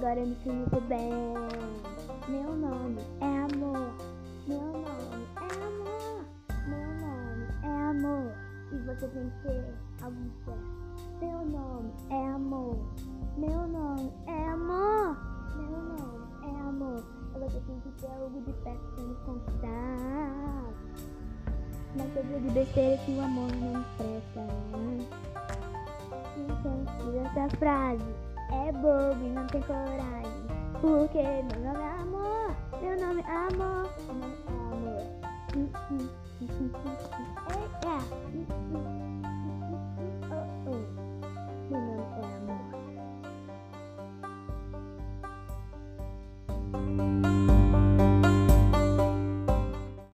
agora me conheça bem. Meu nome é amor. Meu nome é amor. Meu nome é amor. E você tem que ter algo certo. Meu nome é amor. Meu nome é amor. Meu nome é amor. E você tem que ter algo de perto pra me conquistar. Não seja de besteira que o amor não presta sentido essa frase. É bobo e não tem coragem. Porque meu nome é amor, meu nome é amor, meu nome é amor. Eita! Meu nome é amor.